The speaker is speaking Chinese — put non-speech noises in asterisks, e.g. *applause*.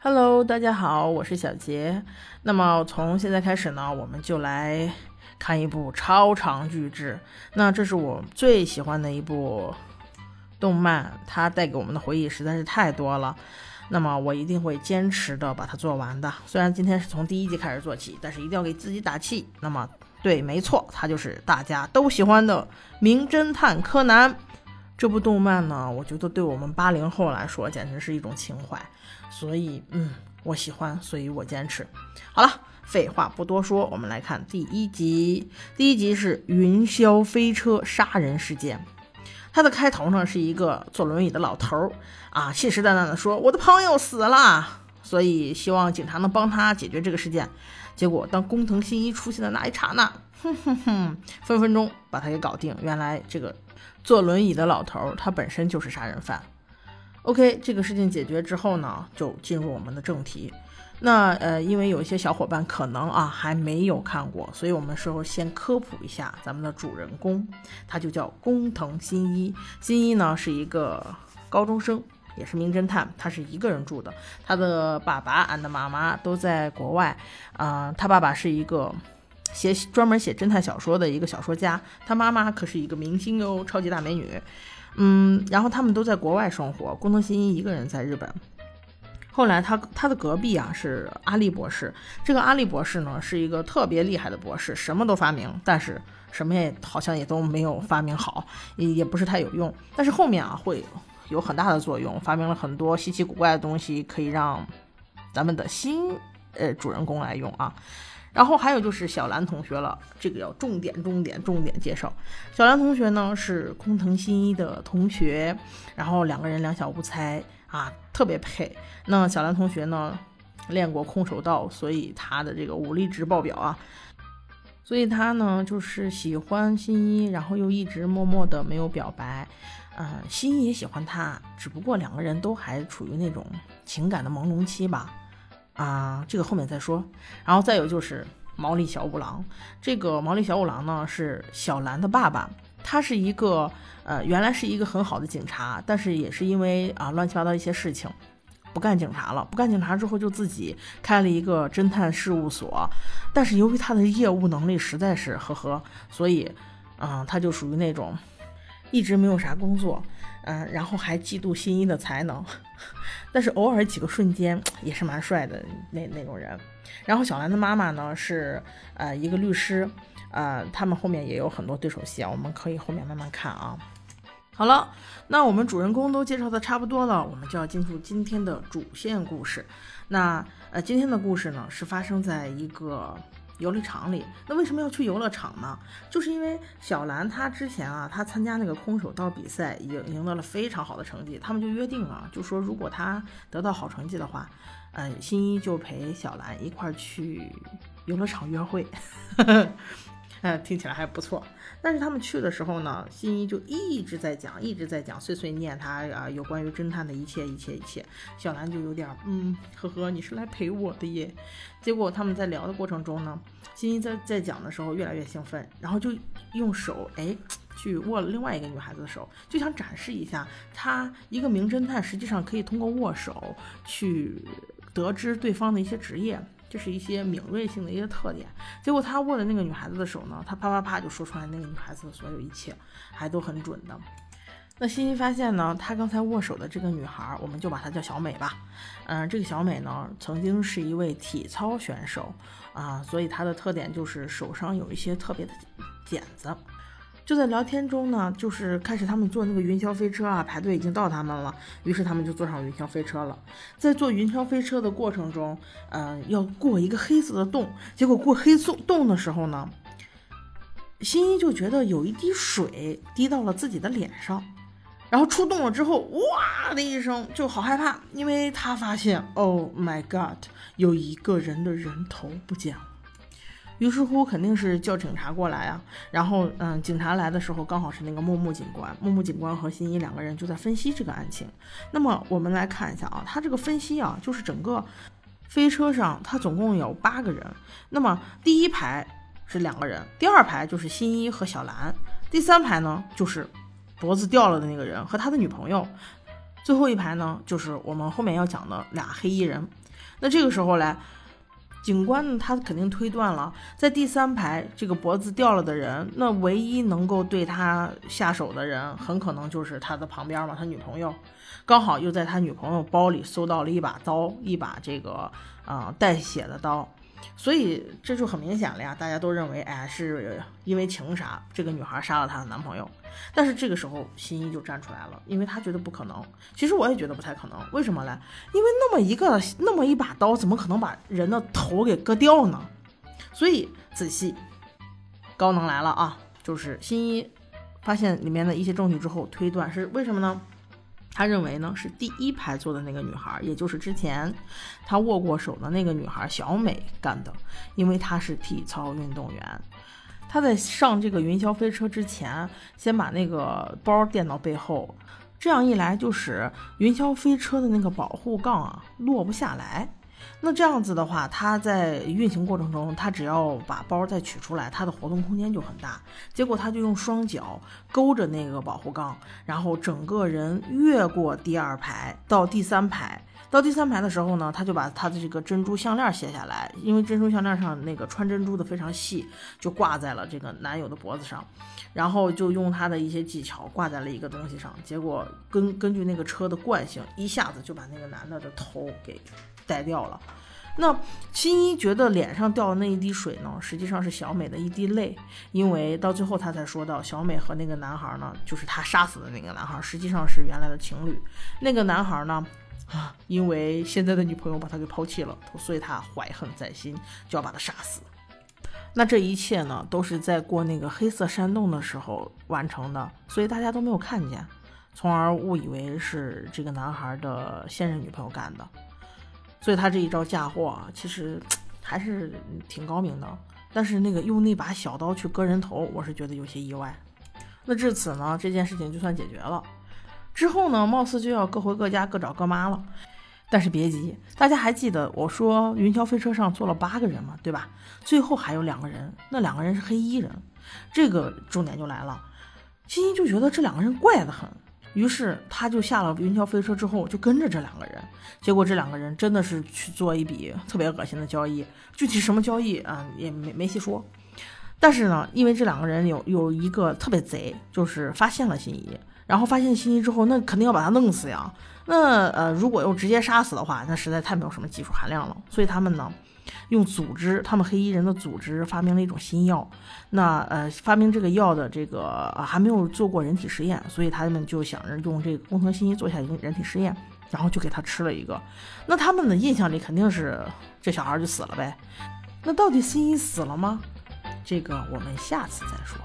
Hello，大家好，我是小杰。那么从现在开始呢，我们就来看一部超长巨制。那这是我最喜欢的一部动漫，它带给我们的回忆实在是太多了。那么我一定会坚持的把它做完的。虽然今天是从第一集开始做起，但是一定要给自己打气。那么对，没错，它就是大家都喜欢的《名侦探柯南》这部动漫呢。我觉得对我们八零后来说，简直是一种情怀。所以，嗯，我喜欢，所以我坚持。好了，废话不多说，我们来看第一集。第一集是云霄飞车杀人事件。它的开头呢是一个坐轮椅的老头儿啊，信誓旦旦地说：“我的朋友死了，所以希望警察能帮他解决这个事件。”结果，当工藤新一出现的那一刹那，哼哼哼，分分钟把他给搞定。原来，这个坐轮椅的老头儿他本身就是杀人犯。OK，这个事情解决之后呢，就进入我们的正题。那呃，因为有一些小伙伴可能啊还没有看过，所以我们时候先科普一下咱们的主人公，他就叫工藤新一。新一呢是一个高中生，也是名侦探，他是一个人住的。他的爸爸 and 妈妈都在国外，啊，他爸爸是一个写专门写侦探小说的一个小说家，他妈妈可是一个明星哟，超级大美女。嗯，然后他们都在国外生活，工藤新一一个人在日本。后来他他的隔壁啊是阿笠博士，这个阿笠博士呢是一个特别厉害的博士，什么都发明，但是什么也好像也都没有发明好，也也不是太有用。但是后面啊会有很大的作用，发明了很多稀奇古怪的东西，可以让咱们的新呃主人公来用啊。然后还有就是小兰同学了，这个要重点重点重点介绍。小兰同学呢是工藤新一的同学，然后两个人两小无猜。啊，特别配。那小兰同学呢，练过空手道，所以她的这个武力值爆表啊。所以她呢，就是喜欢新一，然后又一直默默的没有表白。嗯，新一也喜欢她，只不过两个人都还处于那种情感的朦胧期吧。啊，这个后面再说。然后再有就是毛利小五郎，这个毛利小五郎呢是小兰的爸爸。他是一个，呃，原来是一个很好的警察，但是也是因为啊乱七八糟一些事情，不干警察了。不干警察之后，就自己开了一个侦探事务所。但是由于他的业务能力实在是呵呵，所以，嗯，他就属于那种一直没有啥工作，嗯，然后还嫉妒新一的才能，*laughs* 但是偶尔几个瞬间也是蛮帅的那那种人。然后小兰的妈妈呢是呃一个律师。呃，他们后面也有很多对手戏啊，我们可以后面慢慢看啊。好了，那我们主人公都介绍的差不多了，我们就要进入今天的主线故事。那呃，今天的故事呢是发生在一个游乐场里。那为什么要去游乐场呢？就是因为小兰她之前啊，她参加那个空手道比赛，赢赢得了非常好的成绩。他们就约定了，就说如果她得到好成绩的话，嗯，新一就陪小兰一块儿去游乐场约会。嗯，听起来还不错。但是他们去的时候呢，新一就一直在讲，一直在讲，碎碎念他啊有关于侦探的一切，一切，一切。小兰就有点，嗯，呵呵，你是来陪我的耶。结果他们在聊的过程中呢，新一在在讲的时候越来越兴奋，然后就用手哎去握了另外一个女孩子的手，就想展示一下他一个名侦探实际上可以通过握手去得知对方的一些职业。就是一些敏锐性的一些特点。结果他握的那个女孩子的手呢，他啪啪啪就说出来那个女孩子的所有一切，还都很准的。那欣欣发现呢，他刚才握手的这个女孩，我们就把她叫小美吧。嗯，这个小美呢，曾经是一位体操选手啊，所以她的特点就是手上有一些特别的茧子。就在聊天中呢，就是开始他们坐那个云霄飞车啊，排队已经到他们了，于是他们就坐上云霄飞车了。在坐云霄飞车的过程中，嗯，要过一个黑色的洞，结果过黑洞洞的时候呢，新一就觉得有一滴水滴到了自己的脸上，然后出洞了之后，哇的一声就好害怕，因为他发现，Oh my God，有一个人的人头不见了。于是乎，肯定是叫警察过来啊。然后，嗯，警察来的时候，刚好是那个木木警官。木木警官和新一两个人就在分析这个案情。那么，我们来看一下啊，他这个分析啊，就是整个飞车上，他总共有八个人。那么，第一排是两个人，第二排就是新一和小兰，第三排呢就是脖子掉了的那个人和他的女朋友，最后一排呢就是我们后面要讲的俩黑衣人。那这个时候嘞，警官呢他肯定推断了，在第三排这个脖子掉了的人，那唯一能够对他下手的人，很可能就是他的旁边嘛，他女朋友，刚好又在他女朋友包里搜到了一把刀，一把这个啊带血的刀。所以这就很明显了呀，大家都认为，哎，是因为情杀，这个女孩杀了她的男朋友。但是这个时候，新一就站出来了，因为他觉得不可能。其实我也觉得不太可能，为什么嘞？因为那么一个那么一把刀，怎么可能把人的头给割掉呢？所以仔细，高能来了啊！就是新一发现里面的一些证据之后，推断是为什么呢？他认为呢是第一排坐的那个女孩，也就是之前他握过手的那个女孩小美干的，因为她是体操运动员。他在上这个云霄飞车之前，先把那个包垫到背后，这样一来就使云霄飞车的那个保护杠啊落不下来。那这样子的话，它在运行过程中，它只要把包再取出来，它的活动空间就很大。结果它就用双脚勾着那个保护杠，然后整个人越过第二排到第三排。到第三排的时候呢，他就把他的这个珍珠项链卸下来，因为珍珠项链上那个穿珍珠的非常细，就挂在了这个男友的脖子上，然后就用他的一些技巧挂在了一个东西上。结果根根据那个车的惯性，一下子就把那个男的的头给。带掉了，那新一觉得脸上掉的那一滴水呢，实际上是小美的一滴泪，因为到最后他才说到，小美和那个男孩呢，就是他杀死的那个男孩，实际上是原来的情侣。那个男孩呢，啊，因为现在的女朋友把他给抛弃了，所以他怀恨在心，就要把他杀死。那这一切呢，都是在过那个黑色山洞的时候完成的，所以大家都没有看见，从而误以为是这个男孩的现任女朋友干的。所以他这一招嫁祸啊，其实 *tsk* 还是挺高明的。但是那个用那把小刀去割人头，我是觉得有些意外。那至此呢，这件事情就算解决了。之后呢，貌似就要各回各家各找各妈了。但是别急，大家还记得我说云霄飞车上坐了八个人吗？对吧？最后还有两个人，那两个人是黑衣人。这个重点就来了，欣欣就觉得这两个人怪得很。于是他就下了云霄飞车之后，就跟着这两个人。结果这两个人真的是去做一笔特别恶心的交易，具体什么交易啊，也没没细说。但是呢，因为这两个人有有一个特别贼，就是发现了欣怡，然后发现新一之后，那肯定要把他弄死呀。那呃，如果用直接杀死的话，那实在太没有什么技术含量了。所以他们呢。用组织，他们黑衣人的组织发明了一种新药。那呃，发明这个药的这个还没有做过人体实验，所以他们就想着用这个工藤新一做下一个人体实验，然后就给他吃了一个。那他们的印象里肯定是这小孩就死了呗。那到底新一死了吗？这个我们下次再说。